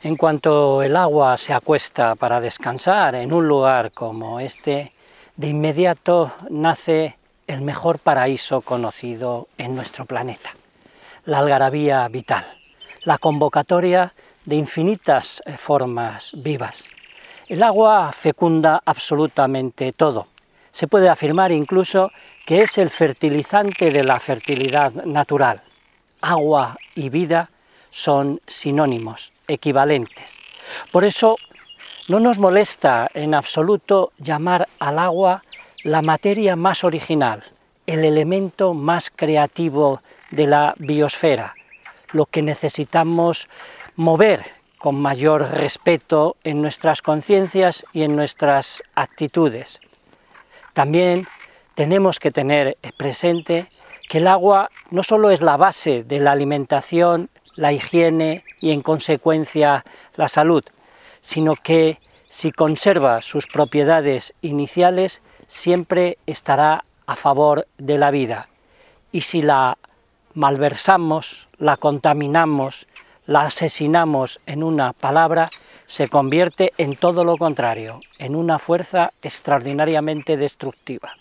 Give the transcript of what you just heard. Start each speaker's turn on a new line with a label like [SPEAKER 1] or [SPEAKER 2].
[SPEAKER 1] En cuanto el agua se acuesta para descansar en un lugar como este, de inmediato nace el mejor paraíso conocido en nuestro planeta, la algarabía vital, la convocatoria de infinitas eh, formas vivas. El agua fecunda absolutamente todo. Se puede afirmar incluso que es el fertilizante de la fertilidad natural. Agua y vida son sinónimos, equivalentes. Por eso no nos molesta en absoluto llamar al agua la materia más original, el elemento más creativo de la biosfera, lo que necesitamos mover con mayor respeto en nuestras conciencias y en nuestras actitudes. También tenemos que tener presente que el agua no solo es la base de la alimentación la higiene y en consecuencia la salud, sino que si conserva sus propiedades iniciales siempre estará a favor de la vida y si la malversamos, la contaminamos, la asesinamos en una palabra, se convierte en todo lo contrario, en una fuerza extraordinariamente destructiva.